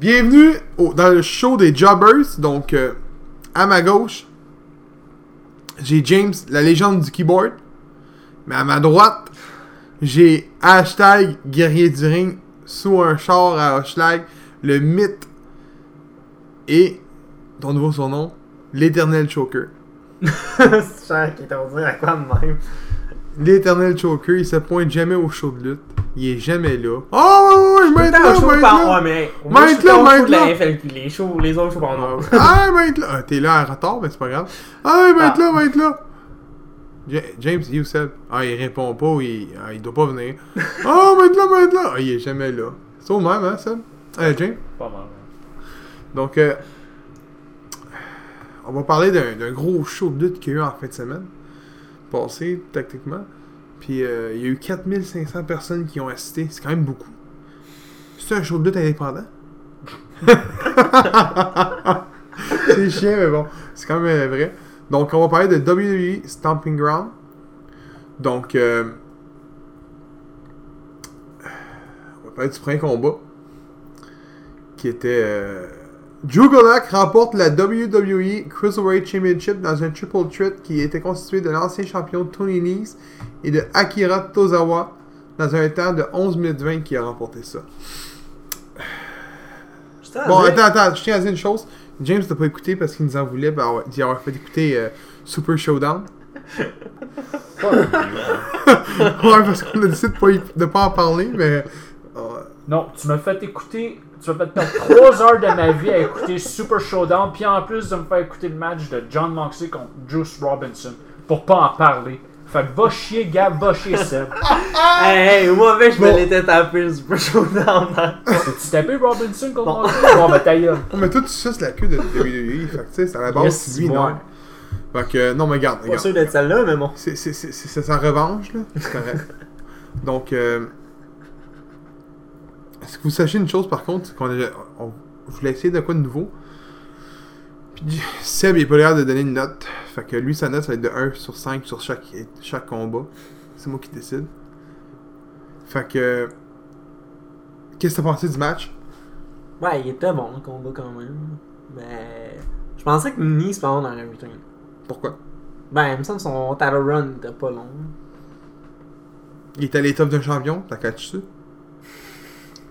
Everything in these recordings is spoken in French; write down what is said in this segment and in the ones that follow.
Bienvenue dans le show des Jobbers. Donc, euh, à ma gauche, j'ai James, la légende du keyboard. Mais à ma droite, j'ai hashtag guerrier du ring sous un char à hashtag le mythe et ton nouveau surnom, l'éternel choker. C'est cher qui t'ont dit à quoi même? L'éternel choker, il se pointe jamais au show de lutte. Il est jamais là. Oh, être Putain, là, par là. mais. Suis là, la là. Les shows, les autres shows par non. Ah, être là. Ah, T'es là en retard, mais c'est pas grave. Ah, il va être là, il va être là. Ja- James, you said. Ah, il répond pas, il, ah, il doit pas venir. Il va être là, être là. Ah, il est jamais là. C'est au même, hein, Seb? Euh, James? Pas mal. Donc, euh, on va parler d'un gros show de lutte qu'il y a eu en fin de semaine. Passé, tactiquement. Puis, euh, il y a eu 4500 personnes qui ont assisté. C'est quand même beaucoup. C'est un show de lutte indépendant? c'est chiant, mais bon. C'est quand même euh, vrai. Donc, on va parler de WWE Stomping Ground. Donc, euh, on va parler du premier combat. Qui était... euh, Drew Gulak remporte la WWE Cruiserweight Championship dans un triple threat qui était constitué de l'ancien champion Tony Nese et de Akira Tozawa dans un temps de 11 minutes 20 qui a remporté ça. Bon, attends, attends, je tiens à dire une chose. James n'a pas écouté parce qu'il nous en voulait ben, ouais, d'y avoir fait écouter euh, Super Showdown. ouais, parce qu'on a décidé de pas, y- de pas en parler, mais. euh, Non, tu m'as fait écouter. Tu m'as fait perdre 3 heures de ma vie à écouter Super Showdown, puis en plus de me faire écouter le match de John Moxley contre Juice Robinson pour pas en parler. Fait que va chier Gab, va chier Seb. Hey, hey, moi, mec, je Bon. me l'étais tapé le Super Showdown. hein. T'as-tu tapé Robinson contre Bon. Moxley? Bon, ben ta gueule. Mais toi, tu suces la queue de WWE. fait que, tu sais, c'est à la base, Yes, lui, non? Fait que, non, mais regarde, Pas regarde. sûr d'être celle-là, mais bon. C'est c'est- c'est- c'est sa revanche, là. C'est correct. Donc, euh, est-ce que vous sachez une chose, par contre, c'est qu'on a- on- je voulais essayer de quoi de nouveau. Puis Seb, il est pas l'air de donner une note. Fait que lui, sa note, ça va être de 1 sur 5 sur chaque, chaque combat. C'est moi qui décide. Fait que... Qu'est-ce que t'as pensé du match? Ouais, il était bon le combat quand même. Mais. Je pensais que Nice, par contre, dans le retain. Pourquoi? Ben, il me semble que son title run était pas long. Il est à l'étoffe d'un champion, t'as catch ça?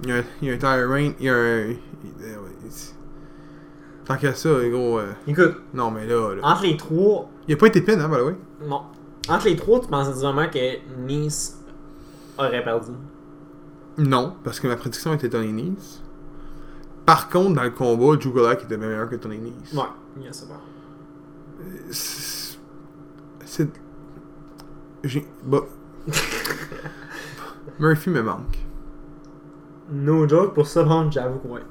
Il y a, un- il y a un tire reign, il y a un... euh, Tant qu'à ça, gros... euh, Écoute, Non, mais là, là... entre les trois, Il a pas été pin, hein, by the way? non. Entre les trois, tu pensais vraiment que Nice aurait perdu? Non, parce que ma prédiction était Tony Nese. Par contre, dans le combat, Gulak était bien meilleur que Tony Nese. Ouais, il y a ça. bon. C'est... C'est... J'ai... Bah... Murphy me manque. No joke, pour ça, bon, j'avoue que ouais.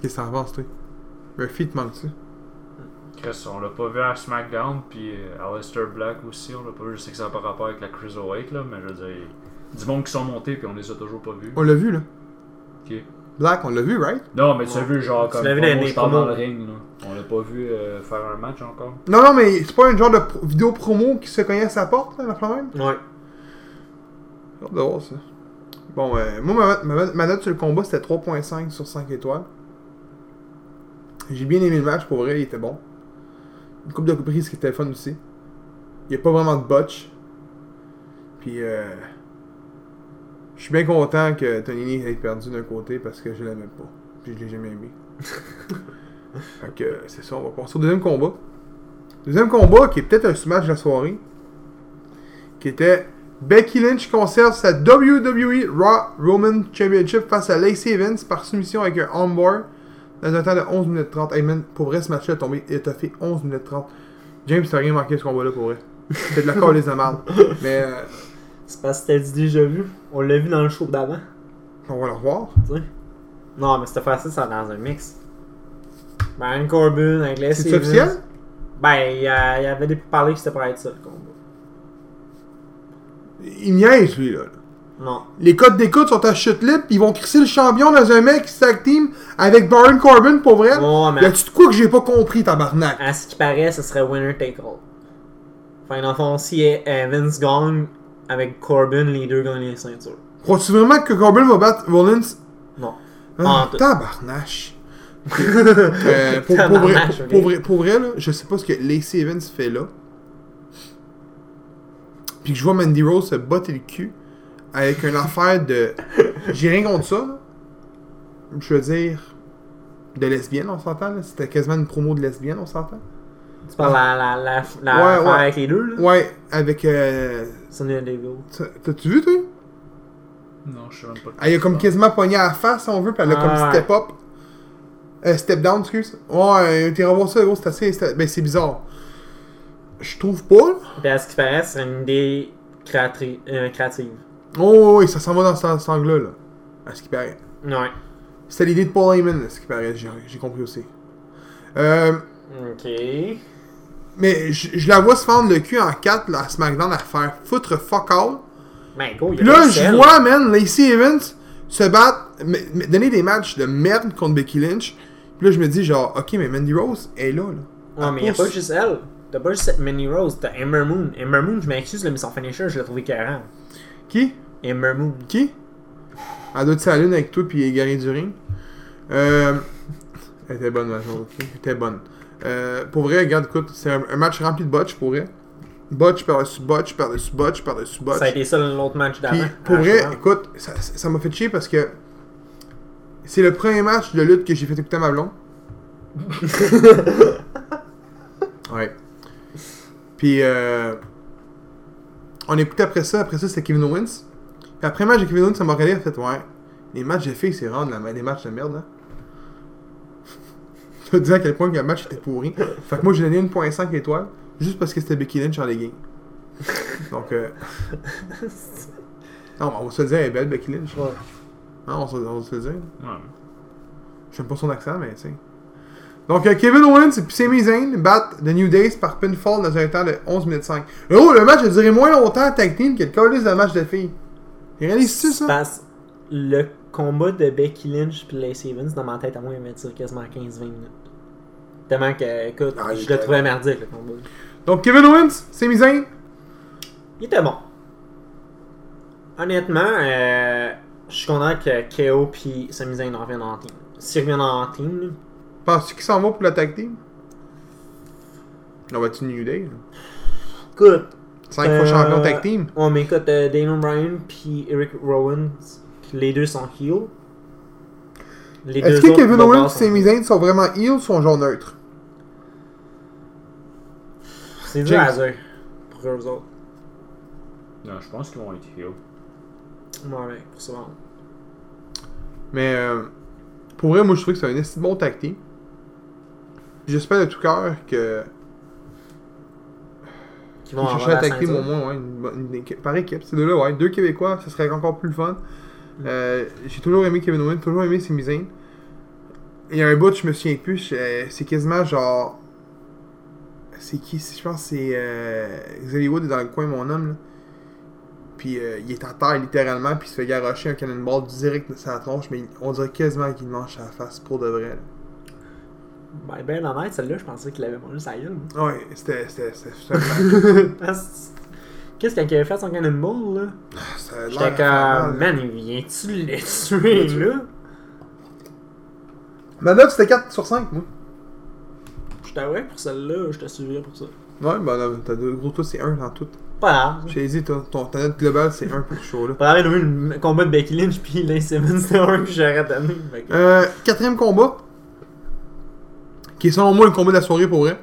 Qu'est-ce que t'en penses, toi? Murphy te manque-tu? Chris, on l'a pas vu à SmackDown, puis euh, Aleister Black aussi, on l'a pas vu. Je sais que ça n'a pas rapport avec la Cruiserweight, là, mais je veux dire, du monde qui sont montés, puis on les a toujours pas vus. On l'a vu, là. Ok. Black, on l'a vu, right? Non, mais tu as Ouais. vu, genre, Tu comme l'as vu promo, je parle dans le promos. ring, là. On l'a pas vu euh, faire un match encore. Non, non, mais c'est pas un genre de pro- vidéo promo qui se cognait à sa porte, là, la même? Ouais. J'ai hâte de voir ça. Bon, euh, moi, ma, ma- ma note sur le combat, c'était 3.5 sur 5 étoiles. J'ai bien aimé le match, pour vrai, il était bon. Une coupe de prises qui était fun aussi. Il n'y a pas vraiment de botch. Puis, euh, je suis bien content que Tony Nese ait perdu d'un côté parce que je l'aimais pas. Puis je l'ai jamais aimé. fait que, c'est ça, on va passer au deuxième combat. Deuxième combat qui est peut-être un smash de la soirée. Qui était Becky Lynch conserve sa WWE Raw Roman Championship face à Lacey Evans par soumission avec un onboard dans un temps de 11 minutes 30. Hey man, pour vrai, ce match-là a tombé, il a fait 11 minutes 30. James, t'as rien marqué ce combat-là pour vrai. C'était de la calice de merde. Mais euh, C'est parce que c'était déjà vu? On l'a vu dans le show d'avant. on va le revoir. Non, mais c'était facile, ça dans un mix. Baron Corbin avec les C'est officiel? Ben, il y, avait des parlé que c'était pour être ça, le combat. Il niaise, lui, là. Non. Les codes d'écoute sont à chute libre, pis ils vont crisser le champion dans un mec tag team avec Baron Corbin, pour vrai. Ouais, mais Y a-tu de quoi que j'ai pas compris, tabarnak? à ce qui paraît, ce serait winner take all. Enfin, dans le fond, si Vince gagne avec Corbin, les deux gagnent les ceintures. Crois-tu vraiment que Corbin va battre Rollins? Non. Ah, tabarnache. Euh, pour, pour vrai, Tabarnak, pour, pour vrai, pour vrai, là, je sais pas ce que Lacey Evans fait là. Puis que je vois Mandy Rose se botter le cul avec une affaire de. J'ai rien contre ça, là. Je veux dire. De lesbienne, on s'entend, là. C'était quasiment une promo de lesbienne, on s'entend. Tu parles la, la, la, la Ouais, affaire ouais. avec les deux, là? Ouais, avec. Euh... Sonya Deville. t'as- T'as-tu vu, toi? Non, je sais même pas. Elle a comme quasiment pogné à la face, si on veut, puis elle a Ah, comme ouais. step up. Euh, step down, excuse. Ouais, t'es revoir ça, gros, c'est assez. c'est- Ben, c'est bizarre. Je trouve pas. Puis à ce qui paraît, c'est une idée créatri- euh, créative. Oh, oui, ça s'en va dans ce- cet angle-là, là. À ce qui paraît. Ouais. C'était l'idée de Paul Heyman, à ce qui paraît, j'ai compris aussi. Euh, Ok. mais je la vois se fendre le cul en 4 là, à SmackDown à faire foutre fuck all. Ben, go, il y a là, je vois, man, Lacey Evans se battre, donner des matchs de merde contre Becky Lynch. Puis là, je me dis, genre, ok, mais Mandy Rose est là, là. Ouais, mais y'a pousse. pas juste elle. T'as pas juste cette Minnie Rose, t'as Ember Moon. Ember Moon, je m'excuse, mais son finisher, je l'ai trouvé carré. Qui? Ember Moon. Qui? Elle doit être lune avec toi, puis égarer du ring. Euh. Elle était bonne, ma chose, Elle était bonne. Euh, pour vrai, regarde, écoute, c'est un, un match rempli de botch, pour vrai. Botch par-dessus botch, par-dessus botch, par-dessus botch. Ça a été ça l'autre match d'avant. Pour Ah, vrai, écoute, ça ça m'a fait chier parce que c'est le premier match de lutte que j'ai fait écouter à ma blonde. ouais. Puis, euh, on écoutait après ça. Après ça, c'était Kevin Owens. Puis après le match de Kevin Owens, ça m'a regardé a fait Ouais, les matchs de filles, c'est vraiment de la- des matchs de merde. Hein. Je te dis à quel point que le match était pourri. Fait que moi, j'ai donné 1.5 étoiles juste parce que c'était Becky Lynch en legging. Donc, euh, non, on va se le dire, elle est belle, Becky Lynch. Ouais. Non, on, se, on va se le dire. Ouais. J'aime pas son accent, mais tu sais. Donc, euh, Kevin Owens et Sami Zayn battent The New Days par pinfall dans un temps de 11 minutes 5. Oh, le match a duré moins longtemps à tag team que le calice de match de filles. Réalises-tu ça? Parce le combat de Becky Lynch puis Lacey Evans, dans ma tête, à moi, il m'a tiré quasiment 15-20 minutes. Tellement que, écoute, Ah, je le trouvais merdique, le combat. Donc, Kevin Owens, Sami Zayn? Il était bon. Honnêtement, euh, je suis content que KO puis Sami Zayn reviennent en team. S'ils reviennent en team, Penses-tu qu'il s'en va pour la tag team? On va-tu New Day? écoute. 5 euh, fois champion tag team? Ouais, mais écoute, euh, Damon Bryan puis Eric Rowan, les deux sont heel. Les Est-ce que autres Kevin Owens et Sami Zayn sont vraiment heel ou sont genre neutres? C'est dur à James. dire pour eux autres. Non, je pense qu'ils vont être heel. Ouais, pour ça. Mais euh, pour vrai, moi je trouve que c'est un esti bon tag team. J'espère de tout cœur que Qui vont tag team ceinture. au moins, ouais, une, par équipe. Ces deux-là, ouais, deux Québécois, ça serait encore plus fun. Euh, J'ai toujours aimé Kevin Owens, toujours aimé Sami Zayn. Il y a un bout, je me souviens plus, je- c'est quasiment genre. C'est qui Je pense que c'est. Euh, Xavier Wood est dans le coin, mon homme. Là. Puis euh, il est à terre littéralement, puis il se fait garocher un cannonball direct de sa tronche, mais on dirait quasiment qu'il mange à la face pour de vrai. là. Ben, ben honnête, celle-là, je pensais qu'il avait mangé sa gueule. Ouais, c'était. Qu'est-ce qu'il avait fait son cannonball, là? ça a l'air J'étais comme, mal. man, il vient-tu le tuer, là? Ma note c'était 4 sur 5, moi. Je t'avouais que pour celle-là, je te suivrais pour ça. Ouais, bah non, t'as deux gros, toi c'est 1 dans tout. Pas grave. J'ai dit, ton, ton, ta note globale c'est 1 pour ce show-là. Pas grave, le combat de Becky Lynch puis Lacey Evans, c'était un que j'aurais donné. Euh, quatrième combat. Qui est selon moi le combat de la soirée pour vrai.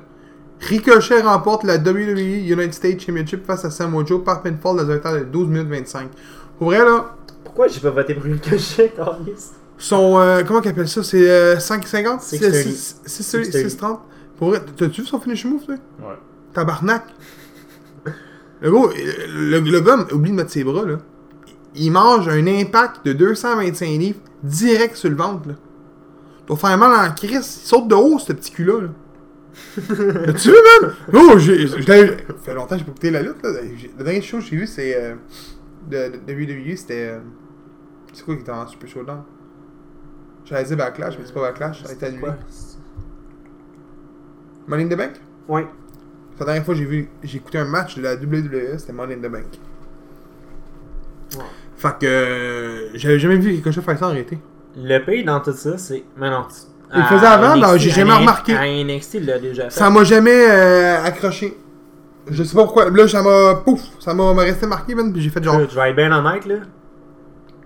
Ricochet remporte la WWE United States Championship face à Samoa Joe par pinfall dans un temps de 12 minutes 25. Pour vrai là, Pourquoi j'ai pas voté pour une cochet, Carlis? son. euh, comment qu'il appelle ça? C'est euh, 5,50 630. 6,30 Pour vrai, t'as-tu vu son finish move, toi? Ouais. Tabarnak. Le gars, le, le gars, oublie de mettre ses bras, là. Il mange un impact de 225 livres direct sur le ventre, là. Il doit faire mal en crise. Il saute de haut, ce petit cul-là, là. As-tu vu, man? Oh, j'ai. Ça fait longtemps que j'ai pas écouté la lutte, là. Le dernier show que j'ai vu, c'est. Euh, de, de WWE, c'était. euh, c'est quoi qui était en Super Showdown? J'allais dire Backlash, mais c'est pas Backlash, ça a été annulé. Money in the Bank? Ouais. La dernière fois que j'ai vu, j'ai écouté un match de la WWE, c'était Money in the Bank. Ouais. Fait que euh, j'avais jamais vu Ricochet faire ça en réalité. Le pire dans tout ça, c'est. Mais non, tu- Il le faisait avant, NXT, non, j'ai jamais remarqué. À NXT, il l'a déjà fait. Ça m'a jamais euh, accroché. Je sais pas pourquoi. Là, ça m'a. Pouf! Ça m'a resté marqué, man. Puis j'ai fait genre. Je vais être bien honnête, là.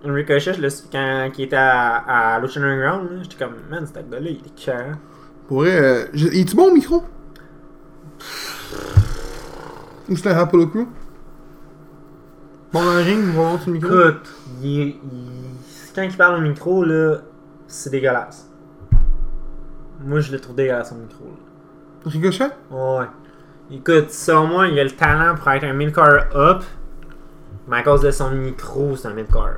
Ricochet, je quand il était à, à Lucha Underground, là, j'étais comme, man, cet acte-là, il était cœur. Pour. Euh, je- est-tu bon au micro? Ou c'est un Apollo Crew? Bon dans le ring, bon sur le micro? Écoute, il, il- quand il parle au micro, là, c'est dégueulasse. Moi, je le trouve dégueulasse au micro. Là. Ricochet? Ouais. Écoute, selon moi, il a le talent pour être un mid-car up, mais à cause de son micro, c'est un mid-car.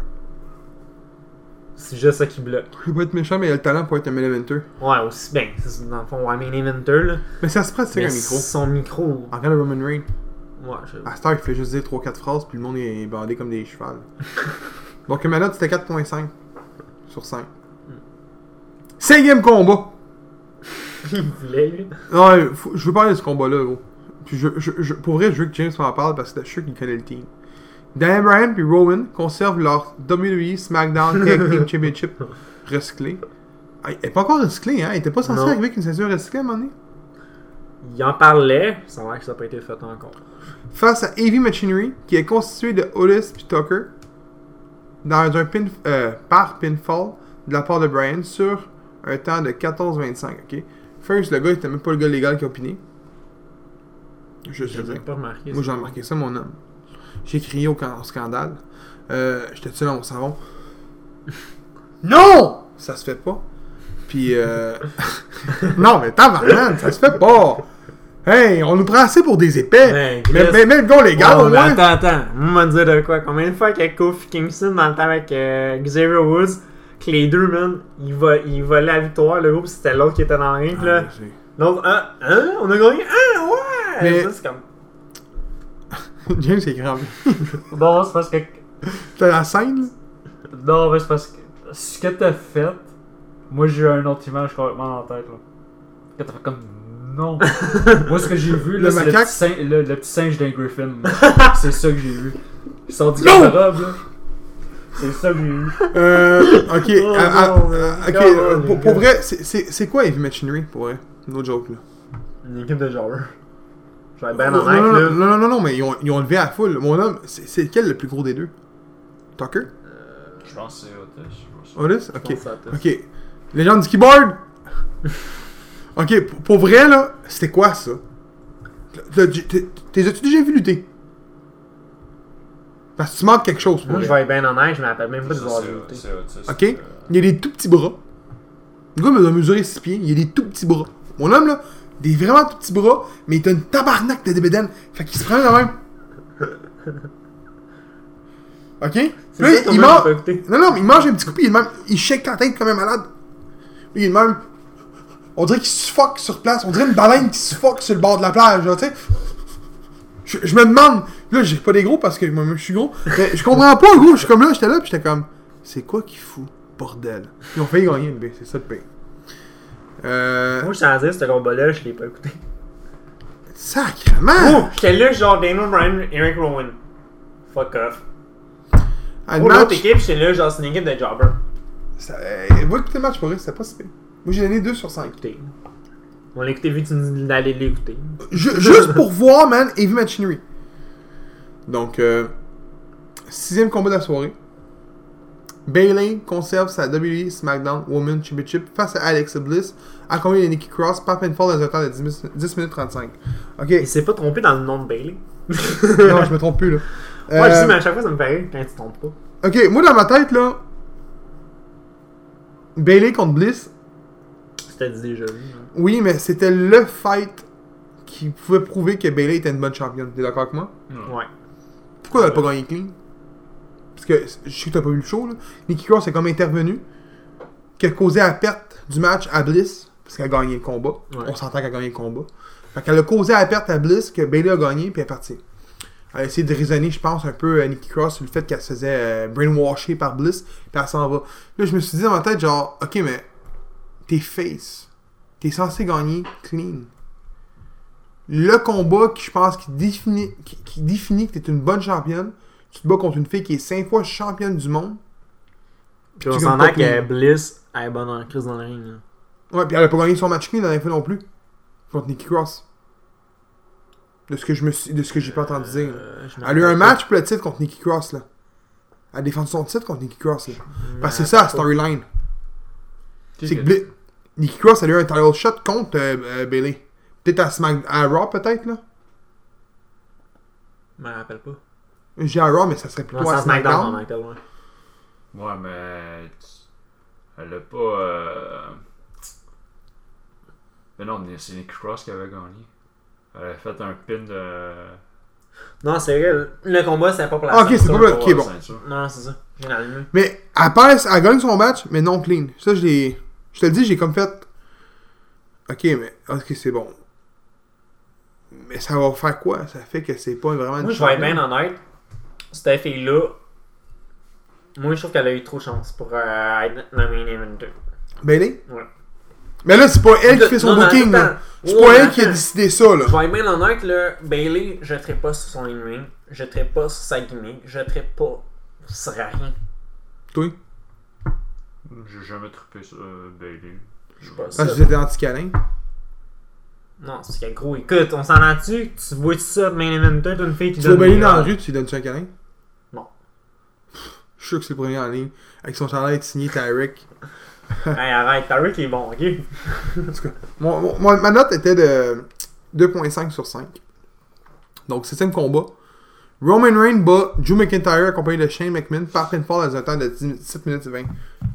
C'est juste ça qui bloque. Veux pas être méchant, mais il a le talent pour être un main eventer. Ouais, aussi bien. c'est Dans le fond, ouais, main eventer, là. Mais ça se pratique un micro. son micro. En cas de Roman Reigns. Ouais, je... À Star, il fait juste dire 3-4 phrases, puis le monde est bandé comme des chevals. Donc, ma note, c'était 4.5 sur 5. Cinquième combat! il voulait, lui. Non, faut- je veux parler de ce combat-là, gros. Puis je, je, je- pour vrai, je veux que James m'en parle parce que je suis sûr qu'il connaît le team. Dan Bryan puis Rowan conservent leur WWE SmackDown Tag Team Championship recyclé. Ah, il est pas encore recyclé, hein? Il était pas censé Non. arriver avec une ceinture recyclée à un moment donné? Il en parlait, ça va que ça n'a pas été fait encore. Face à Heavy Machinery, qui est constitué de Otis puis Tucker, dans un pin, euh, par pinfall de la part de Bryan sur un temps de 14-25, ok? First, le gars, il était même pas le gars légal qui a opiné. Je même pas remarqué. Moi, j'ai remarqué ça, mon homme. J'ai crié au, can- au scandale. Euh, J'étais seul dans mon savon. non! Ça se fait pas. Puis, euh... non, mais tabarnak, ça se fait pas. Hey, on nous prend assez pour des épais. Ben, mais, mais, mais le gars légal, Oh, au moins. attends, attends. Moi, me dire de quoi? Combien de fois qu'avec Kofi Kingston dans le temps avec euh, Xavier Woods, que les deux, man, ils, vo ils volaient la victoire, le groupe, c'était l'autre qui était dans le ring, Ah, là. L'autre, hein, hein, on a gagné, hein, ouais! Mais- Ça, c'est comme. James est grave. Non, c'est parce que. T'as la scène, là? Non, mais c'est parce que. Ce que t'as fait, moi j'ai eu un autre image complètement dans la tête, là. Que t'as fait comme. Non. moi, ce que j'ai vu, là, Le c'est le macaque? petit, singe, le, le petit singe d'un Griffin. c'est ça que j'ai vu. Il sort du garde-robe, là. C'est ça que j'ai vu. Euh, ok. Oh, ah, ah, non, ah, ok, euh, pour, vrai, c'est- quoi Heavy Machinery, pour vrai? No joke, là. Une équipe de joueurs. Je vais être bien non, là. non, non, non, non, mais ils ont, ils ont levé à la foule. Mon homme, c'est lequel le plus gros des deux? Tucker? Je pense que c'est Otis. Otis? Ok. pense. Ok. Légende du keyboard? Ok, pour, vrai, là, c'était quoi ça? T'as- t'es- T'es as-tu déjà vu lutter? Parce que tu manques quelque chose Moi, je vais être bien honnête, je me rappelle même pas de voir lutter. Ok? Il y a des tout petits bras. Le gars m'a mesuré 6 pieds, il y a des tout petits bras. Mon homme, là, des vraiment tout petits bras, mais il a une tabarnak de débédaine. Fait qu'il se prend quand même. Ok? Puis là, qu'on il m'a mange. Non, non, mais il mange un petit coup, puis il, est même... il shake la tête comme un malade. Lui, il est de même. On dirait qu'il suffoque sur place. On dirait une baleine qui suffoque sur le bord de la plage, tu sais. Je, je me demande. Là, j'ai pas des gros parce que moi-même je suis gros. Mais je comprends pas, gros. Je suis comme là, j'étais là, puis j'étais comme. C'est quoi qu'il fout, bordel? Ils ont failli gagner une B, c'est ça le pire. Euh. Moi, je t'en dire, ce combat-là, je l'ai pas écouté. Sacrement! Oh, j'étais là, genre Daniel Bryan, Eric Rowan. Fuck off. Ah, Pour l'autre équipe, j'étais là, genre, c'est une équipe de jobbers. Ça, euh, va écouter le match pour vrai, c'était pas si. Moi j'ai donné 2 sur 5. Écoutez. On l'a écouté vu que tu nous d'aller l'écouter. Ju- juste pour voir, man, Heavy Machinery. Donc, euh, sixième combat de la soirée. Bailey conserve sa WWE SmackDown Women's Championship face à Alexa Bliss, accompagné de Nikki Cross, par pinfall dans un temps de 10, mi- 10 minutes 35. Ok, Il s'est pas trompé dans le nom de Bailey. non, je me trompe plus là. Ouais, je Euh, mais à chaque fois, ça me rire quand tu te trompes pas. Ok, moi dans ma tête là, Bailey contre Bliss, C'était déjà vu. hein. oui, mais c'était le fight qui pouvait prouver que Bailey était une bonne championne. T'es d'accord avec moi? Ouais. Pourquoi elle a pas gagné clean? Parce que je sais que t'as pas vu le show, là. Nikki Cross est comme intervenu, qui a causé la perte du match à Bliss, parce qu'elle a gagné le combat. Ouais. On s'entend qu'elle a gagné le combat. Fait qu'elle a causé la perte à Bliss, que Bailey a gagné, puis elle est partie. Elle a essayé de raisonner, je pense, un peu à Nikki Cross sur le fait qu'elle se faisait euh, brainwasher par Bliss, puis elle s'en va. Là, je me suis dit dans ma tête, genre, ok, mais t'es face. T'es censé gagner clean. Le combat qui, je pense, qui définit, qui, qui définit que t'es une bonne championne, tu te bats contre une fille qui est 5 fois championne du monde. Puis on gagnes pas que. Bliss elle est bonne en crise dans le ring. là. Ouais, puis elle a pas gagné son match clean la dernière fois non plus. Contre Nikki Cross. De ce que je me suis, de ce que j'ai pas entendu dire. Euh, Elle a eu un match pour le titre contre Nikki Cross, là. Elle a défendu son titre contre Nikki Cross, là. Parce que c'est ça, la storyline. C'est que Bli- Nikki Cross, elle a eu un title shot contre euh, euh, Bailey. Peut-être à, Smack... à Raw, peut-être, là. Je me rappelle pas. J'ai à Raw, mais ça serait plutôt Non, c'est à SmackDown, ouais. Ouais, mais. Elle a pas. euh, Mais non, c'est Nick Cross qui avait gagné. Elle a fait un pin de. Non, c'est vrai, le- combat, c'était pas pour la Ah, ok, c'est pas pour- ok, la bon. ceinture. Non, c'est ça. Mais elle, perd, elle gagne son match, mais non clean. Ça, je l'ai. Je te le dis, j'ai comme fait. Ok, mais. Ok, c'est bon. Mais ça va faire quoi? Ça fait que c'est pas vraiment une Moi, je vais être bien honnête. Cette fille-là, moi, je trouve qu'elle a eu trop de chance pour euh, être main event. Bailey? Ouais. Mais là, c'est pas elle qui fait son Non, booking, là. C'est Ouais, pas elle qui a décidé ça, là. Je vais être bien honnête, là, Bailey, je ne pas sur son in-ring, je ne pas sur sa gimmick, je ne pas sur rien. Toi? J'ai jamais trippé sur euh, Bailey. Je sais pas Parce ça. que j'étais anti-câlin. Non, c'est qu'il y a gros. Écoute, on s'en a-tu? Tu vois ça de main event, t'as une fille qui Tu vois donne Bailey dans la rue, tu lui donnes-tu un câlin? Non. Je suis sûr que c'est le premier en ligne. Avec son chandail signé Tyrick. Hey, arrête, Tarek il est bon, ok? En tout cas, mon- mon- mon- ma note était de 2.5 sur 5. Donc, septième combat. Roman Reigns bat Drew McIntyre accompagné de Shane McMahon par pinfall dans un temps de 17 minutes et 20.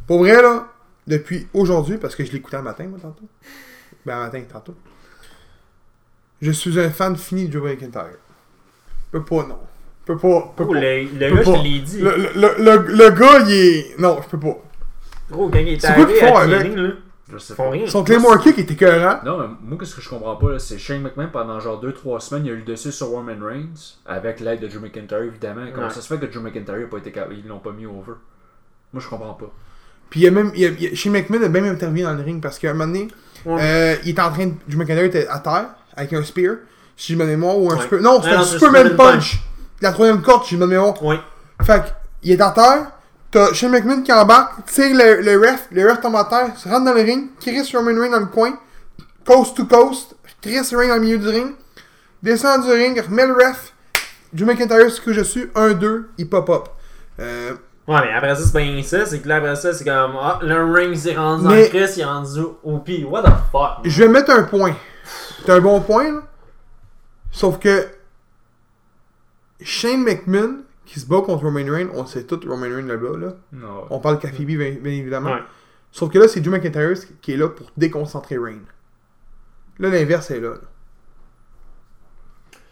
Pour vrai, là, depuis aujourd'hui, parce que je l'écoutais le matin, moi, tantôt. Ben, le matin, tantôt. Je suis un fan fini de Drew McIntyre. Peut pas, non. Peut pas. Peut Oh, pas. le, le Peux gars, je te l'ai dit. Le, le, le, le gars, il est. Non, je peux pas. Gros, quand il est quoi arrivé à avec? TNA, là, Je sais pas. rien. Son Claymore Kick était écœurant. Non, mais moi, qu'est-ce que je comprends pas, là, c'est Shane McMahon, pendant genre 2-3 semaines, il a eu le dessus sur Roman Reigns, avec l'aide de Drew McIntyre, évidemment. Comment Ouais. ça se fait que Drew McIntyre a pas été capable, ils l'ont pas mis over? Moi, je comprends pas. Puis il y a même. il y a- il y a- Shane McMahon a même intervenu dans le ring parce qu'à un moment donné, Ouais. euh, il était en train de. Drew McIntyre était à terre avec un spear. Si je me mémoire, ou un Ouais. super. Non, c'était Ouais, un non, c'est Superman Superman punch. La troisième corde, si je me mémoire. Oui. Fait que, il est à terre. T'as Shane McMahon qui embarque, tire le, le ref, le ref tombe à terre, se rentre dans le ring, Chris Roman Reigns dans le coin, coast to coast, Chris Reigns dans le milieu du ring, descend du ring, remet le ref, Drew McIntyre, ce que je suis, 1-2, il pop-up. Euh, Ouais, mais après ça, c'est pas rien ça. C'est que là, après ça, c'est comme. Ah, le ring s'est rendu Mais- en Chris, il est rendu au P. What the fuck? man? Je vais mettre un point. C'est un bon point, là. Sauf que Shane McMahon qui se bat contre Roman Reigns, on sait tout Roman Reigns là-bas, là. Non. On parle Kafibi, bien, bien évidemment. Ouais. Sauf que là, c'est Drew McIntyre qui est là pour déconcentrer Reigns. Là, l'inverse est là. là.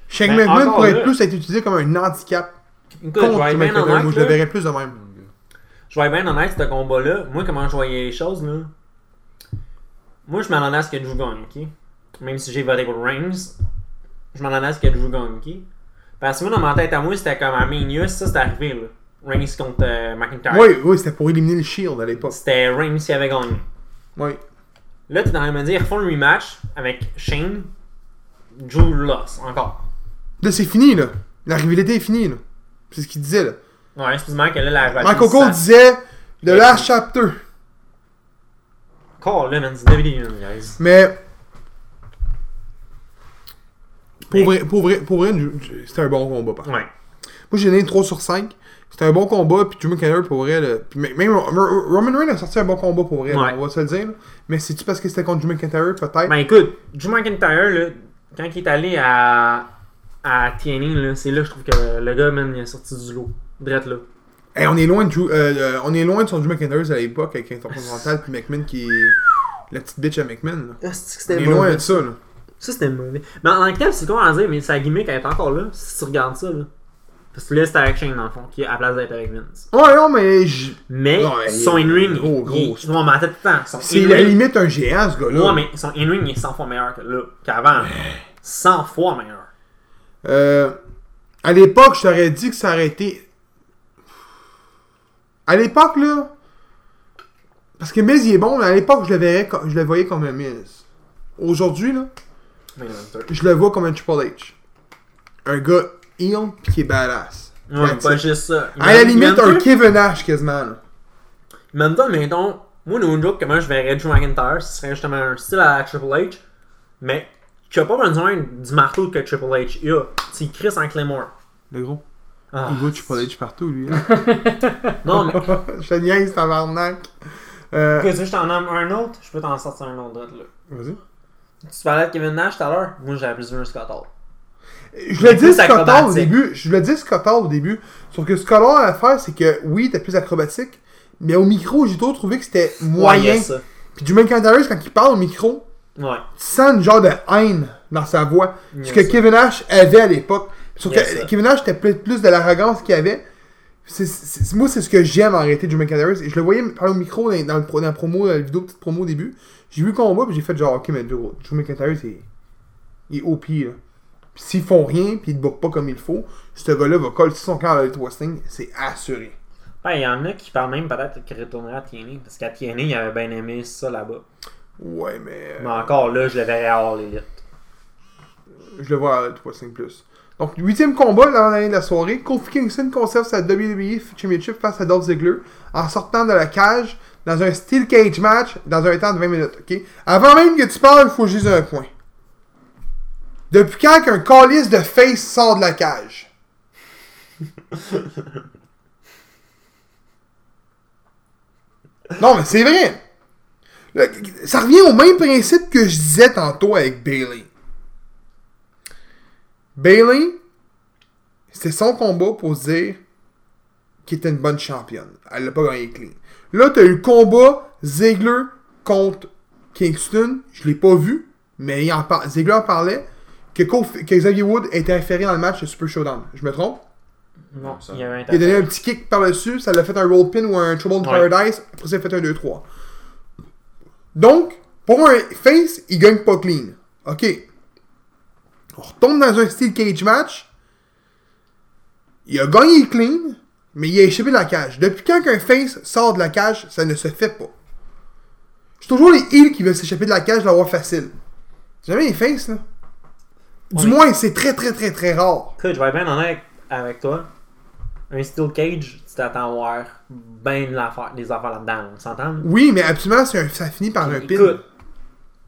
Shane Ben, McMahon encore pourrait là- plus être utilisé comme un handicap Écoute, je contre Drew McIntyre. Moi, je le verrais plus de même. Je vais être bien honnête, ce combat-là. Moi, comment je voyais les choses, là? Moi, je m'en à ce que Drew gagne, ok? Même si j'ai voté pour Reigns, je m'en à ce que Drew gagne, ok? Parce que moi, dans ma tête à moi, c'était comme à Mania, ça, c'était arrivé, là. Reigns contre euh, McIntyre. Oui, oui, c'était pour éliminer le Shield à l'époque. C'était Reigns qui avait gagné. Oui. Là, tu es en train de me dire, ils font le rematch avec Shane. Drew lost, encore. Là, c'est fini, là. La rivalité est finie, là. C'est ce qu'il disait, là. Ouais, excuse-moi que là, la Michael Cole disait The Last Chapter. Encore là, man, c'est guys. Mais. Pour vrai, pour vrai, pour vrai, c'était un bon combat, par. Ouais. Moi, j'ai donné 3 sur 5. C'était un bon combat, puis Drew McIntyre, pour vrai, là, puis même même Ro- Ro- Roman Reigns a sorti un bon combat, pour vrai, là, on va se le dire. là. Mais c'est-tu parce que c'était contre Drew McIntyre, peut-être? Ben écoute, Drew McIntyre, là, quand il est allé à, à TNA, c'est là que je trouve que le gars, man, il est sorti du lot. Drette là. Hey, on, est loin de Drew- euh, on est loin de son Drew McIntyre à l'époque, avec Intercontinental, puis McMahon qui est. La petite bitch à McMahon, là. Ah, On c'était est loin de ça, là. Ça, c'était mauvais. Mais en tant que tel, c'est à dire, mais sa gimmick, elle est encore là, si tu regardes ça, là. Parce que là, c'était avec Shane, dans le fond, qui est à la place d'être avec Vince. Ouais, non, mais. Mais, Non, mais son in-ring, gros, gros, il- Ouais, mais attends, attends, C'est la limite un géant, ce gars-là. Ouais, mais son in-ring, est 100 fois meilleur que là, qu'avant. 100 fois meilleur. Euh, à l'époque, je t'aurais dit que ça aurait été. À l'époque, là. Parce que Miz, il est bon, mais à l'époque, je le, verrais, je le voyais comme un Miz. Aujourd'hui, là, Je le vois comme un Triple H. Un gars heel pis qui est badass. Ouais, pas juste ça. Il À la limite, un Kevin Nash, quasiment. Même temps, mettons, Moi, no joke, comment je verrais Drew McIntyre, ce serait justement un style à Triple H, mais tu as pas besoin du marteau que Triple H il a. C'est Chris en Claymore. Le gros. Ah. Il va Triple H partout, lui. Hein. Non, mais je te niaise, tabarnak. Euh, que si je t'en nomme un autre, je peux t'en sortir un autre. Là. Vas-y. Tu parlais de Kevin Nash tout à l'heure, moi j'avais plus vu un Scott Hall. Je l'ai dit plus Scott Hall au début. Je l'ai dit Scott Hall au début. Sauf que Scott Hall à faire, c'est que oui, t'es plus acrobatique. Mais au micro, j'ai toujours trouvé que c'était moyen. Ouais. Puis du McIntyre, quand il parle au micro, Ouais. tu sens une genre de haine dans sa voix. Ce que. Kevin Nash avait à l'époque. Sauf que. Kevin Nash, c'était plus, plus de l'arrogance qu'il avait. Moi, c'est ce que j'aime en réalité de Drew McIntyre. Et Je le voyais parler au micro dans, dans le, dans la promo, la vidéo, petite promo au début. J'ai vu le combat, puis j'ai fait genre, ok, mais Drew, Drew McIntyre, c'est. Il est OP, là. Puis s'ils font rien, puis ils te bookent pas comme il faut, ce gars-là va coller son cœur à l'Elite Wrestling, c'est assuré. Ben, il y en a qui parlent même peut-être qu'il retournerait à TNA, parce qu'à TNA, il avait bien aimé ça là-bas. Ouais, mais. euh, Mais encore là, je le verrais à All Elite. Je le vois à Elite Wrestling Plus. Donc, huitième combat l'année de la soirée. Kofi Kingston conserve sa WWE Championship face à Dolph Ziggler en sortant de la cage dans un Steel Cage match dans un temps de 20 minutes. ok? Avant même que tu parles, il faut juste un point. Depuis quand qu'un calice de face sort de la cage? Non, mais c'est vrai. Ça revient au même principe que je disais tantôt avec Bailey. Bailey, c'était son combat pour dire qu'il était une bonne championne. Elle l'a pas gagné clean. Là, t'as eu le combat Ziggler contre Kingston. Je l'ai pas vu, mais il en par- Ziggler en parlait que, Kofi- que Xavier Wood était inféré dans le match de Super Showdown. Je me trompe? Non, ça- il y avait un Il a donné un petit kick par-dessus, ça l'a fait un roll pin ou un Trouble in Ouais. Paradise, après ça, il a fait un 2-3. Donc, pour un face, il gagne pas clean. Ok. On retourne dans un steel cage match. Il a gagné clean, mais il a échappé de la cage. Depuis quand qu'un face sort de la cage, ça ne se fait pas? C'est toujours les heels qui veulent s'échapper de la cage, l'avoir facile. C'est jamais les faces, là. Du Ouais. moins, c'est très très très très rare. Écoute, je vais être bien honnête avec toi. Un Steel Cage, tu t'attends à voir ben de des affaires là-dedans, on s'entend? Oui, mais absolument, un- ça finit par un pin. Écoute,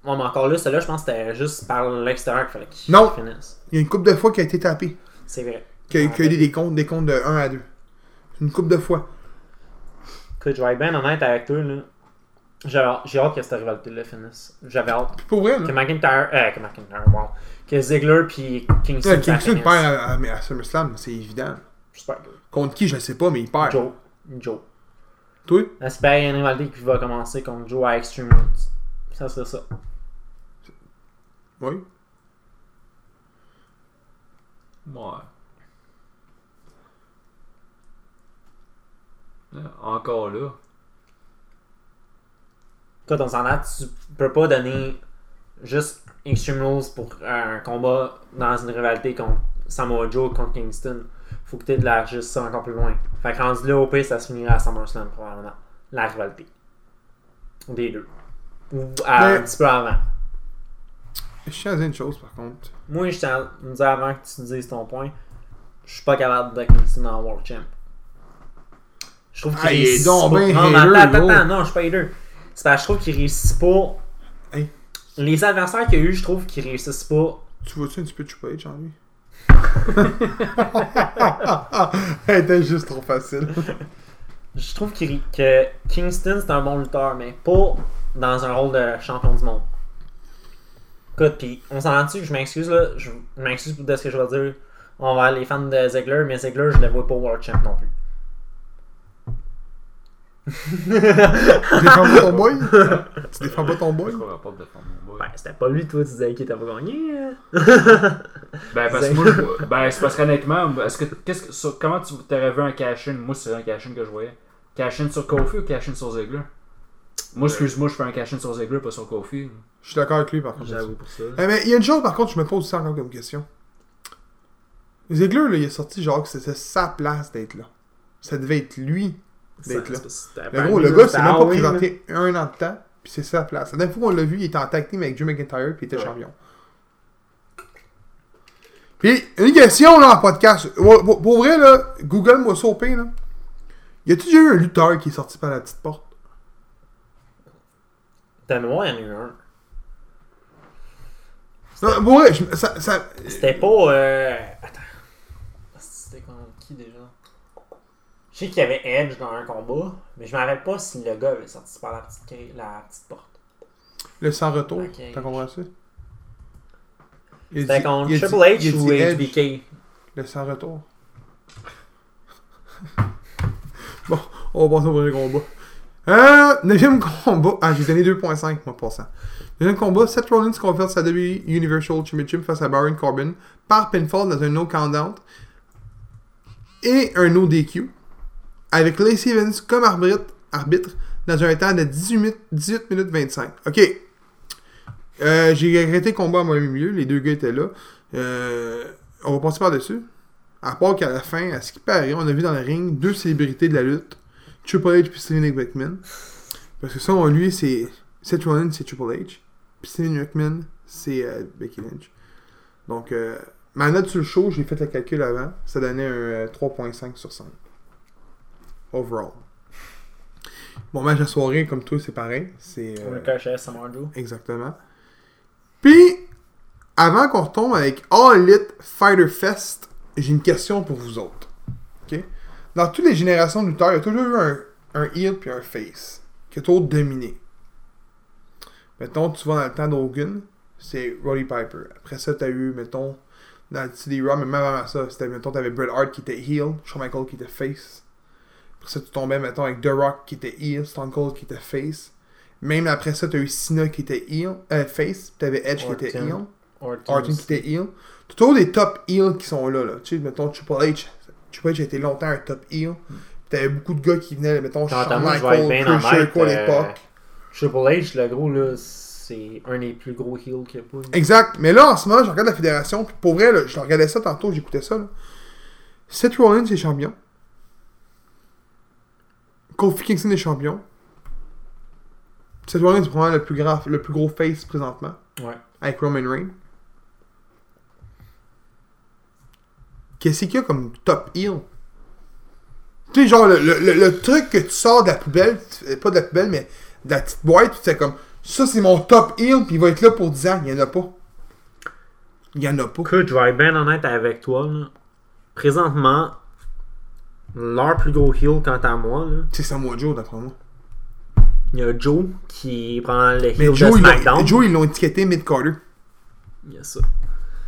Ouais, mais encore là, celle-là, je pense que c'était juste par l'extérieur qu'il fallait qu'il Non. finisse. Il y a une couple de fois qui a été tapé. C'est vrai. Qui a, Ah, qui a eu des comptes, des comptes de 1 à 2. Une couple de fois. Écoute, je vais être bien honnête avec toi, là. J'avais- J'ai hâte que cette rivalité-là finisse. J'avais hâte. Pour vrai, Que. McIntyre. Euh, que McIntyre, wow. Que Ziggler puis Kingston. Ouais, ça Kingston perd à, à- à SummerSlam, c'est évident. J'espère que. Contre qui, je sais pas, mais il perd. Joe. Joe. Toi? J'espère qu'il y a une rivalité qui va commencer contre Joe à Extreme Rules. Ça serait ça. Oui. Ouais. Encore là. Écoute, on s'entend, tu peux pas donner juste Extreme Rules pour un combat dans une rivalité contre Samoa Joe contre Kingston. Faut que tu élargisses ça encore plus loin. Fait que rendu là, au pire, ça se finira à SummerSlam, probablement. La rivalité. Des deux. Ou à- Mais- un petit peu avant. Je tiens à dire une chose, par contre. Moi, je tiens à me dire avant que tu dises ton point, je suis pas capable de Kingston en World Champ. Je trouve qu'il Ah, il est réussit donc pas. ben Non, mais hater, attends, gros. attends, non, je suis pas hater. C'est parce que je trouve qu'il réussit pas. Hein? Les adversaires qu'il y a eu, je trouve qu'ils réussissent pas. Tu vois-tu un petit peu de Triple H en lui? Elle était juste trop facile. Je trouve qu'il- que Kingston c'est un bon lutteur, mais pas dans un rôle de champion du monde. Écoute, pis on s'en dessus, je m'excuse là, je m'excuse de ce que je vais dire envers les fans de Ziggler, mais Ziggler, je le vois pas World Champ non plus. Tu défends pas ton boy? Tu défends pas ton boy? Je pourrais pas te défendre mon boy? Ben, c'était pas lui, toi, tu disais qu'il était pas gagné. hein. Ben, parce que moi, je- ben, c'est parce qu'honnêtement, est-ce que, qu'est-ce que, sur- comment tu t'aurais vu un cash-in? Moi, c'est un cash-in que je voyais. Cash-in sur Kofi ou cash-in sur Ziggler? Moi, excuse-moi, je fais un cash-in sur Ziggler, pas sur Kofi. Je suis d'accord avec lui, par contre. J'avoue pour ça. Eh, mais il y a une chose, par contre, je me pose aussi encore comme question. Ziggler, là, il est sorti genre que c'était sa place d'être là. Ça devait être lui d'être là. Le gros, le gars s'est même pas présenté un an de temps, puis c'est sa place. La dernière fois qu'on l'a vu, il était en tag team avec Drew McIntyre, puis il était Ouais. champion. Puis, une question là en podcast. Pour, vrai, là, Google au pire, là. Y a-tu déjà eu un lutteur qui est sorti par la petite porte? T'as noir, il y en a eu un. Non, pour vrai, je- ça, ça- C'était pas. Euh... Attends. C'était contre qui déjà? Je sais qu'il y avait Edge dans un combat, mais je me rappelle pas si le gars avait sorti par la petite, cri- la petite porte. le sans retour, Ok. t'as compris ça? C'était contre Triple H ou HBK Le sans retour. bon, on va passer au premier combat. Euh, neuvième combat. Ah, j'ai donné 2.5, moi, pour ça. Deuxième combat, Seth Rollins confère sa WWE Universal Championship face à Baron Corbin par pinfall dans un no countdown et un no DQ avec Lacey Evans comme arbitre, arbitre dans un temps de 18, minutes- 18 minutes 25. Ok. Euh, j'ai arrêté le combat à mon milieu, les deux gars étaient là. Euh, on va passer par-dessus. À part qu'à la fin, à ce qui paraît, on a vu dans le ring deux célébrités de la lutte. Triple H puis Steven McMahon. Parce que ça, on, lui, c'est... Seth c'est Triple H. Puis Steven McMahon, c'est euh, Becky Lynch. Donc, ma note sur le show, j'ai fait le calcul avant. Ça donnait un euh, 3.5 sur 5. Overall. Mon match de soirée, comme toi, c'est pareil. C'est... euh. Exactement. Puis, avant qu'on retombe avec All Elite Fighter Fest, j'ai une question pour vous autres. OK? Dans toutes les générations de lutteurs, il y a toujours eu un, un heel puis un face qui a toujours dominé. Mettons, tu vas dans le temps d'Hogan, c'est Roddy Piper. Après ça, t'as eu, mettons, dans le CD Raw, mais même avant ça, c'était, mettons, t'avais Bret Hart qui était heel, Shawn Michaels qui était face. Après ça, tu tombais, mettons, avec The Rock qui était heel, Stone Cold qui était face. Même après ça, t'as eu Cena qui était heel, euh, face, puis t'avais Edge qui était heel, Orton. Qui était heel. T'as toujours des top heels qui sont là, là. Tu sais, mettons, Triple H. Triple H a été longtemps un top heel. Puis T'avais beaucoup de gars qui venaient, mettons, Shawn Michaels, Chris Jericho à l'époque. Triple H, le gros, là, c'est un des plus gros heels qu'il y a pas. Exact. Mais là, en ce moment, je regarde la fédération, puis pour vrai, là, je regardais ça tantôt, j'écoutais ça. Là. Seth Rollins est champion. Kofi Kingston est champion. Seth Rollins est probablement le plus, grand, le plus gros face présentement, Ouais. avec Roman Reigns. Qu'est-ce qu'il y a comme top heel? Tu sais, genre, le, le- le- truc que tu sors de la poubelle, pas de la poubelle, mais de la petite boîte, tu fais comme, ça c'est mon top heel, puis il va être là pour 10 ans. Il y en a pas. Il y en a pas. Écoute, je vais être bien honnête avec toi. Là. Présentement, leur plus gros heel quant à moi, C'est Samoa Joe, d'après moi. il y a Joe qui prend le heel Joe, de ils. Joe, ils l'ont étiqueté mid-Carter. Il y a ça.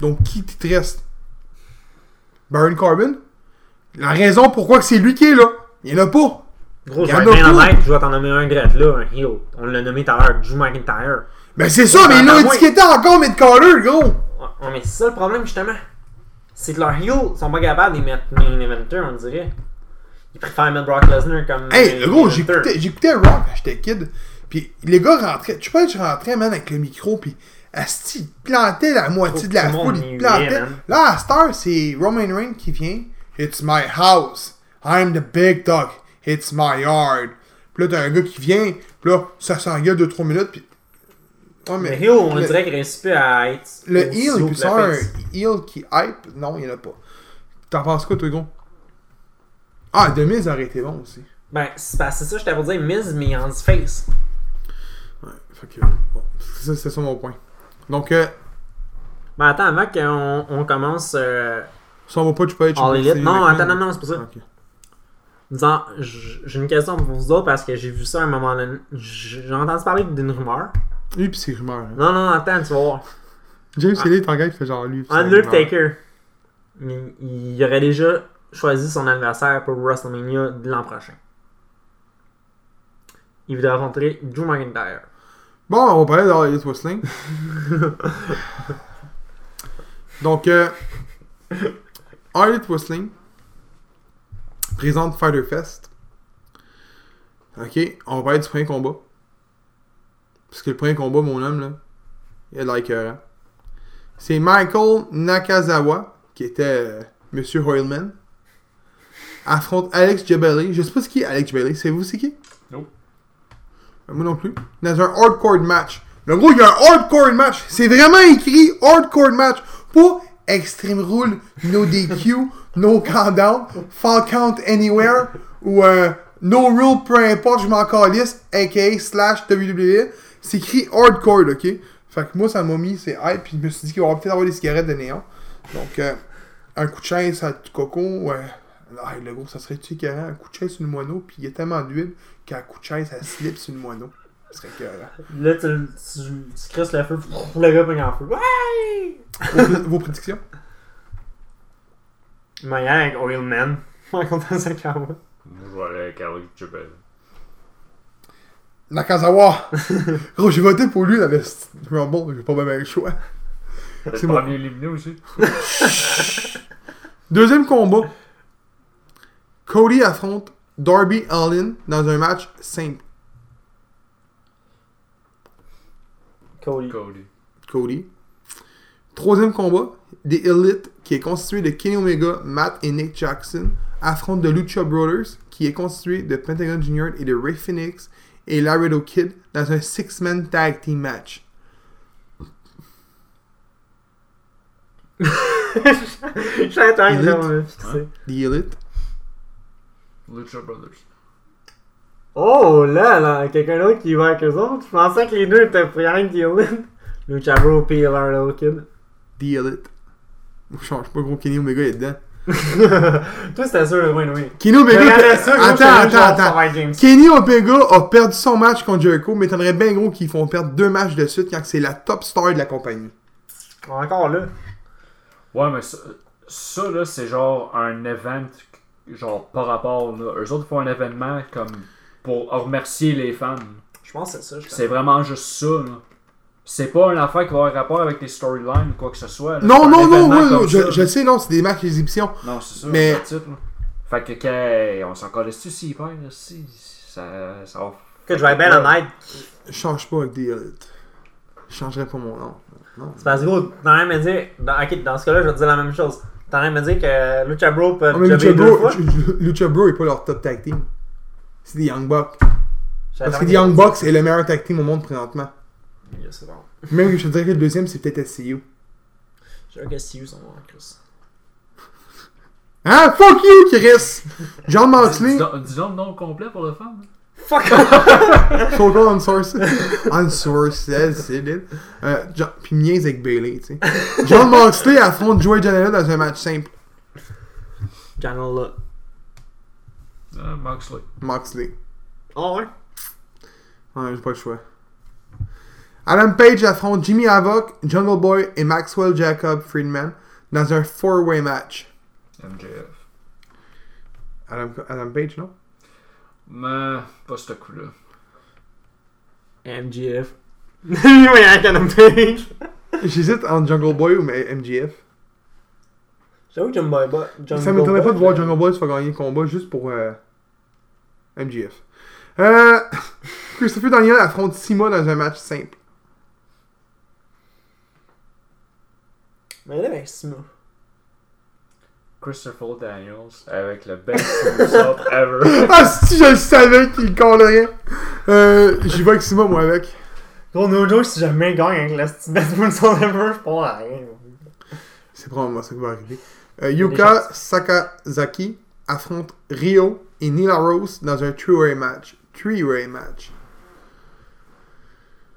Donc, qui te reste? Baron Corbin? La raison pourquoi c'est lui qui est là, il y en a pas. Gros, je vais être bien je vais t'en nommer un direct là, un heel. On l'a nommé tout à l'heure, Drew McIntyre. Ben, c'est ça, mais ils l'ont étiqueté encore mid-Carter, gros. Ouais, mais c'est ça le problème justement. C'est que leurs heels sont pas capables de mettre main on dirait. Ils préfèrent mettre Brock Lesnar comme. Hey, le gros, j'écoutais j'écoutais Rock quand j'étais kid. Puis les gars rentraient. Tu peux être rentré, man, avec le micro. Puis Asti, il plantait la moitié de la foule. Il plantait. Là, à Star, c'est Roman Reigns qui vient. It's my house. I'm the big dog. It's my yard. Puis là, t'as un gars qui vient. Puis là, ça s'engueule 2-3 minutes. Puis. Ouais, Le mais. heel, on le- dirait qu'il réussit plus à être. Le haut il peut un heel qui hype. Non, il y en a pas. T'en penses quoi, toi, gros? Ah, The Miz aurait été bon aussi. Ben, c'est c'est ça, je t'avais dit Miz, mais en face. Ouais, fait que. Bon, c'est ça, mon point. Donc, euh, Ben attends, avant qu'on on commence. Euh, ça, on va pas du All Elite. Non, attends, non, non, c'est pas ça. Ok. disant, j- j'ai une question pour vous autres parce que j'ai vu ça à un moment donné. J'ai entendu parler d'une rumeur. Lui, pis c'est rumeur. Hein. Non, non, attends, tu vas voir. James Ah. Haley, ton gars, il fait genre lui. Undertaker. Il, il aurait déjà choisi son adversaire pour WrestleMania de l'an prochain. Il voudrait rencontrer Drew McIntyre. Bon, on va parler de All Elite Wrestling. Donc, euh, All Elite Wrestling présente Fighter Fest. Ok, on va parler du premier combat. Parce que le premier combat, mon homme, là, il de l'écœurant. C'est Michael Nakazawa, qui était euh, Monsieur Hoylman, affronte Alex Jabali. Je sais pas c'est qui Alex Jabali. C'est vous, c'est qui? Non. Euh, Moi non plus. Dans un hardcore match. Le gros, il y a un hardcore match. C'est vraiment écrit hardcore match. Pas Extreme Rule, no DQ, no countdown, fall count anywhere, ou euh, no rule, peu importe, je m'en calisse, aka slash WWE. C'est écrit hardcore, ok? Fait que moi, ça m'a mis, c'est hype, puis je me suis dit qu'il va peut-être avoir des cigarettes de néon. Donc, euh, un coup de chaise à coco, ouais. Ah, le gros, ça serait-tu écœurant? Un coup de chaise sur le moineau, puis il y a tellement d'huile qu'un coup de chaise, ça slip sur le moineau. Ça serait écœurant. Là, tu, tu, tu crisses le feu, pff, le gars pogne en feu. Ouais! Vos, vos prédictions? Il avec Oilman. En comptant ça quand Moi, je vais aller avec Alex Jubel. Nakazawa! Gros, j'ai voté pour lui dans le Rumble, j'ai pas même le choix. C'est C'est pas bon. éliminé aussi. Deuxième combat. Cody affronte Darby Allin dans un match simple. Cody. Cody. Cody. Troisième combat. The Elite, qui est constitué de Kenny Omega, Matt et Nick Jackson, affrontent The Lucha Brothers, qui est constitué de Pentagon Jr. et de Ray Phoenix et Laredo Kid dans un six-man tag team match. J'attends. The Elite? Lucha Brothers. Oh là là, quelqu'un d'autre qui va avec eux autres? Je pensais que les deux étaient Brian Gillen. Lucha Bro pis Lardo Kid. The Elite. Je change pas, gros. Kenny Omega est dedans. Toi, c'était sûr de win, oui. Kenny Omega. Ça, gros, attends, attends, attends. Kenny Omega a perdu son match contre Jericho, mais t'aimerais bien gros qu'ils font perdre deux matchs de suite quand c'est la top star de la compagnie. Encore là. Ouais, mais ça, ça, là, c'est genre un event, genre par rapport, là. Eux autres font un événement comme pour remercier les fans. Je pense que c'est ça. C'est vraiment juste ça, là. C'est pas une affaire qui va avoir rapport avec les storylines ou quoi que ce soit. là. Non, non, non, ouais, ouais, je, je sais, non, c'est des matchs d'exhibition. Non, c'est ça. Mais- là. Fait que, quand- on s'en calisse-tu s'il perd, là, si, ça, ça va... Que je vais bien honnête. Je change pas avec The Elite. Je changerais pas mon nom. Non. C'est parce que gros, en dire. Dans, ok, dans ce cas-là, je vais te dire la même chose. T'es en train de me dire que Lucha Bro peut Ah, jobber Lucha deux Bro, fois. Lucha Bro est pas leur top tag team. C'est des Young Bucks. Parce que que- The Young Bucks est le meilleur tag team au monde présentement. Yeah, c'est bon. Même que je te dirais que le deuxième, c'est peut-être SCU. J'ai un STU son nom, Chris. Hein? Fuck you, Chris! John Moxley, Dis donc dis donc le nom complet pour le fan. Fuck! So called Unsourced. Unsourced, c'est it. Euh, John- Puis niaise avec Bailey, tu sais. John Moxley affronte Joey Janela dans un match simple. Là. Ah, Moxley. Moxley. Oh ouais? Ouais, j'ai pas le choix. Adam Page affronte Jimmy Havoc, Jungle Boy et Maxwell Jacob Friedman dans un four-way match. MJF. Adam, Adam Page, non? Mais, pas ce coup-là. MGF. J'hésite entre Jungle Boy ou mais MGF. J'avoue que bien pas. Ça m'étonnerait pas de voir Jungle Boy se faire gagner le combat juste pour euh, MGF. Euh, Christopher Daniel affronte Sima dans un match simple. Mais là, avec Simo. Christopher Daniels avec le best move-up ever. Ah, si je le savais qu'il rien. Euh, j'y vais avec Sima, moi, avec. Gros, no joke, si jamais il gagne avec la best moonsault ever, je pense à rien. C'est probablement ça qui va arriver. Euh, Yuka. Sakazaki affronte Rio et Nila Rose dans un three-way match. Three-way match.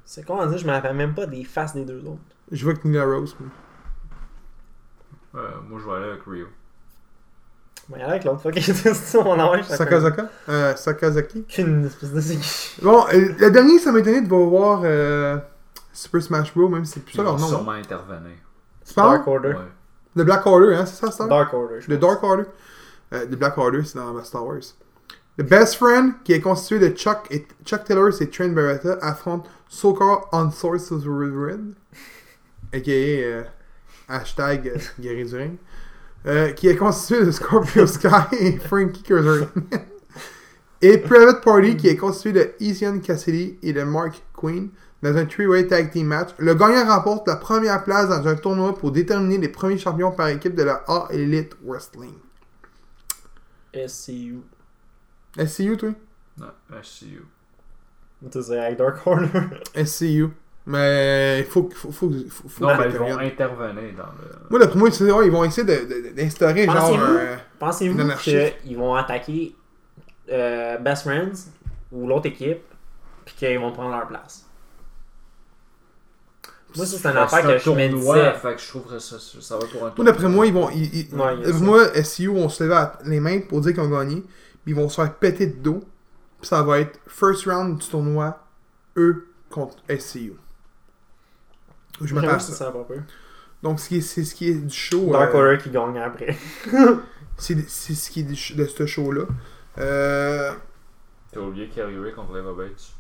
C'est dire, je me rappelle même pas des faces des deux autres. Je vais avec Nila Rose. moi. Euh, moi, je vais aller avec Rio. Mais il y en a avec l'autre fois qui était sur mon envers. Sakazaka? Euh, Sakazaki. Qu'une espèce de Bon, euh, le dernier, ça m'a étonné de voir euh, Super Smash Bros. Même si c'est plus ça Ils leur nom. hein. sûrement intervenir. Tu parles? Dark Order. Ouais. Le Black Order, hein, c'est ça, ça? Dark Order, je Le pense. Dark Order. Euh, le Black Order, c'est dans Star Wars. Le Best Friend, qui est constitué de Chuck, et, Chuck Taylor et Trent Barretta, affronte So-Called Unsourced Red, a.k.a. euh, hashtag euh, Guéri du Ring, euh, qui est constitué de Scorpio Sky et Frankie Kazarian. et Private Party, qui est constitué de Isian Cassidy et de Mark Queen, dans un three-way tag team match. Le gagnant remporte la première place dans un tournoi pour déterminer les premiers champions par équipe de la A Elite Wrestling. SCU. SCU, toi? Non, SCU. Tu sais, Dark Order. SCU. Mais il faut, faut, faut, faut, faut Non, que mais ils vont intervenir dans le. Moi, d'après moi, c'est- ouais, ils vont essayer d'instaurer genre. Pensez-vous? euh, Pensez-vous Une anarchie. qu'ils vont attaquer euh, Best Friends ou l'autre équipe, puis qu'ils vont prendre leur place? Moi, ça, c'est un affaire que je me tournoi, disais. Fait que je trouverais ça, ça va pour un Moi, d'après moi, ils vont. ils- ils- Ouais, il moi, SCU vont se lever à- les mains pour dire qu'ils ont gagné. Puis ils vont se faire péter de dos. Puis ça va être first round du tournoi, eux contre SCU. Je ça. Donc, ce qui est- c'est ce qui est du show. Dark euh, Order qui gagne après. c'est c'est ce qui est du de ce show-là. Euh, T'as oublié Kelly Ray contre Eva Bates.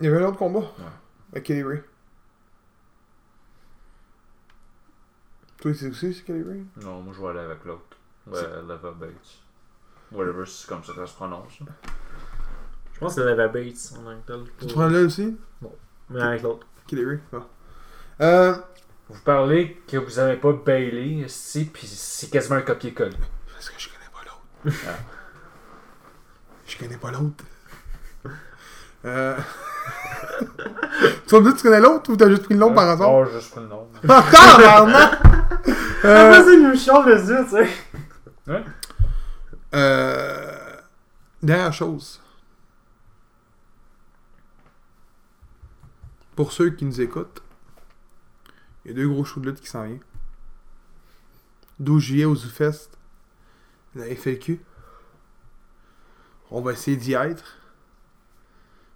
il y avait un autre combat? Avec Kelly Ray. Toi, c'est aussi c'est Kelly Ray? Non, moi je vais aller avec l'autre. Ouais, Leva Bates. Whatever, c'est comme ça que ça se prononce. Je pense que c'est Leva Bates en tant que tel. Tu te prends là aussi? Mais avec l'autre. Ah. Euh, Vous parlez que vous avez pas Bailey ici, puis c'est quasiment un copier-coller. Parce que je connais pas l'autre. Ah. Je connais pas l'autre. Euh... tu vas me dire que tu connais l'autre ou t'as juste pris le nom par hasard? Oh, juste pris le nom. Encore, vraiment! Euh, Après il nous change les yeux, tu sais. euh... Dernière chose. Pour ceux qui nous écoutent, il y a deux gros shows de lutte qui s'en viennent. 12 juillet au ZooFest, la FLQ. On va essayer d'y être.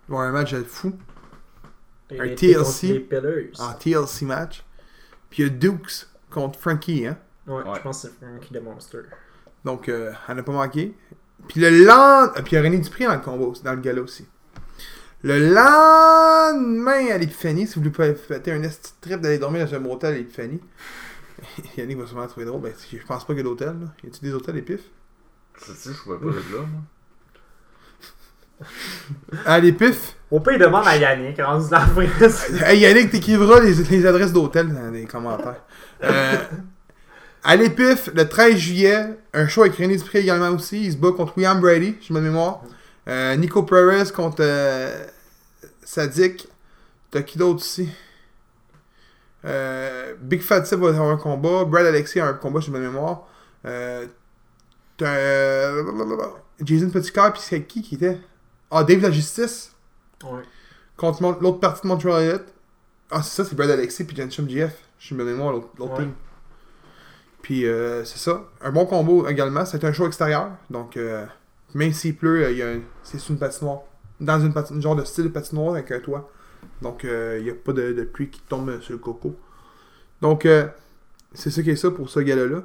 Il va y avoir un match de fou. Et Un TLC. En TLC match. Puis il y a Dukes contre Frankie, hein. Ouais, Ouais. je pense que c'est Frankie the Monster. Donc, euh, elle n'a pas manqué. Puis le lendemain. Puis il y a René Dupré dans le aussi, dans le gala aussi. Le lendemain à l'Épiphanie, si vous voulez pas fêter un esti trip d'aller dormir dans un motel à l'Épiphanie, Yannick va sûrement trouver drôle. Ben, je pense pas qu'il y a d'hôtel, là. Y a-t-il des hôtels Épiph Tu sais, je pouvais pas être là, moi. À l'Épiph, On peut y demander à Yannick, rendu dans la. Hey Yannick, t'écrivras les, les adresses d'hôtels dans les commentaires. Euh, à l'Épif, le 13 juillet, un show avec René Dupré également aussi. Il se bat contre William Brady, je me mémoire. Euh, Nico Perez contre euh, Sadik. T'as qui d'autre Euh, Big Fat va avoir un combat. Brad Alexis a un combat, je me mémoire. Euh, t'as euh, Jason Petitcœur, puis c'est qui qui était? Ah, Dave la Justice Ouais. contre l'autre partie de Montreal. Ah, c'est ça, c'est Brad Alexis puis Jensham GF. Je suis me mémoire l'autre Ouais. team. Puis euh, c'est ça. Un bon combo également. C'est un show extérieur. Donc, euh, même s'il pleut, euh, il y a un- c'est sur une patinoire. Dans une, patinoire, genre de style de patinoire avec un toit. Donc, euh, il n'y a pas de, de pluie qui tombe euh, sur le coco. Donc, euh, c'est ça qui est ça pour ce gala-là.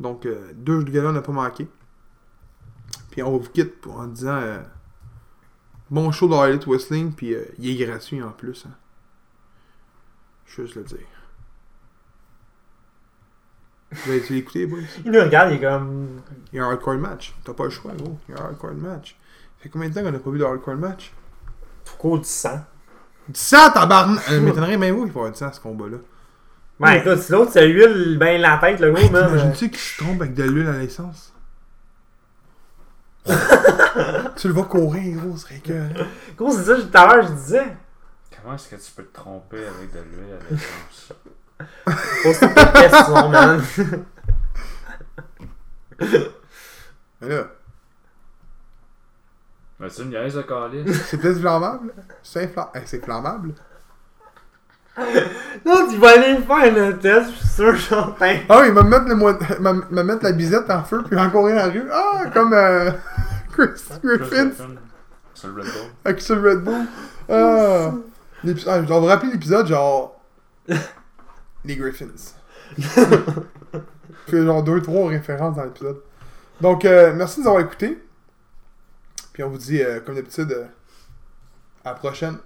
Donc, euh, deux galas, on n'a pas manqué. Puis on vous quitte pour- en disant euh, bon show de Harley Wrestling, puis euh, il est gratuit en plus. Hein. Je veux juste le dire. Vous avez-tu l'écouté, boys? Il nous regarde, il est comme. Il y a un hardcore match. T'as pas le choix, gros. Il y a un hardcore match. Ça fait combien de temps qu'on a pas vu de hardcore match? Foucault du sang. Du sang, tabarnak! Euh, m'étonnerait même vous qu'il faut avoir du sang à ce combat-là. Ben écoute, si l'autre, ça huile ben la tête, le gros, man. T'imagines-tu qu'il se trompe avec de l'huile à l'essence? tu le vois courir, gros, ce serait que. Gros, c'est ça, tout à l'heure, je disais. Comment est-ce que tu peux te tromper avec de l'huile à l'essence? Pose pas de questions, man. Mais là, Mais tu me niaises de calice? c'est peut-être flammable? C'est infla- hey, c'est flammable? Non, tu vas aller faire le test, je suis sûr, Chantin. Ah oui, il va me mettre, le me mettre la bisette en feu puis en courir dans la rue. Ah, comme euh, Chris Griffin Sur le Red Bull. avec ce Red Bull. Ah, L'épi- ah, vous rappeler l'épisode genre. Les Griffins. Fait genre deux, trois références dans l'épisode. Donc, euh, merci de nous avoir écoutés. Puis on vous dit, euh, comme d'habitude, euh, à la prochaine.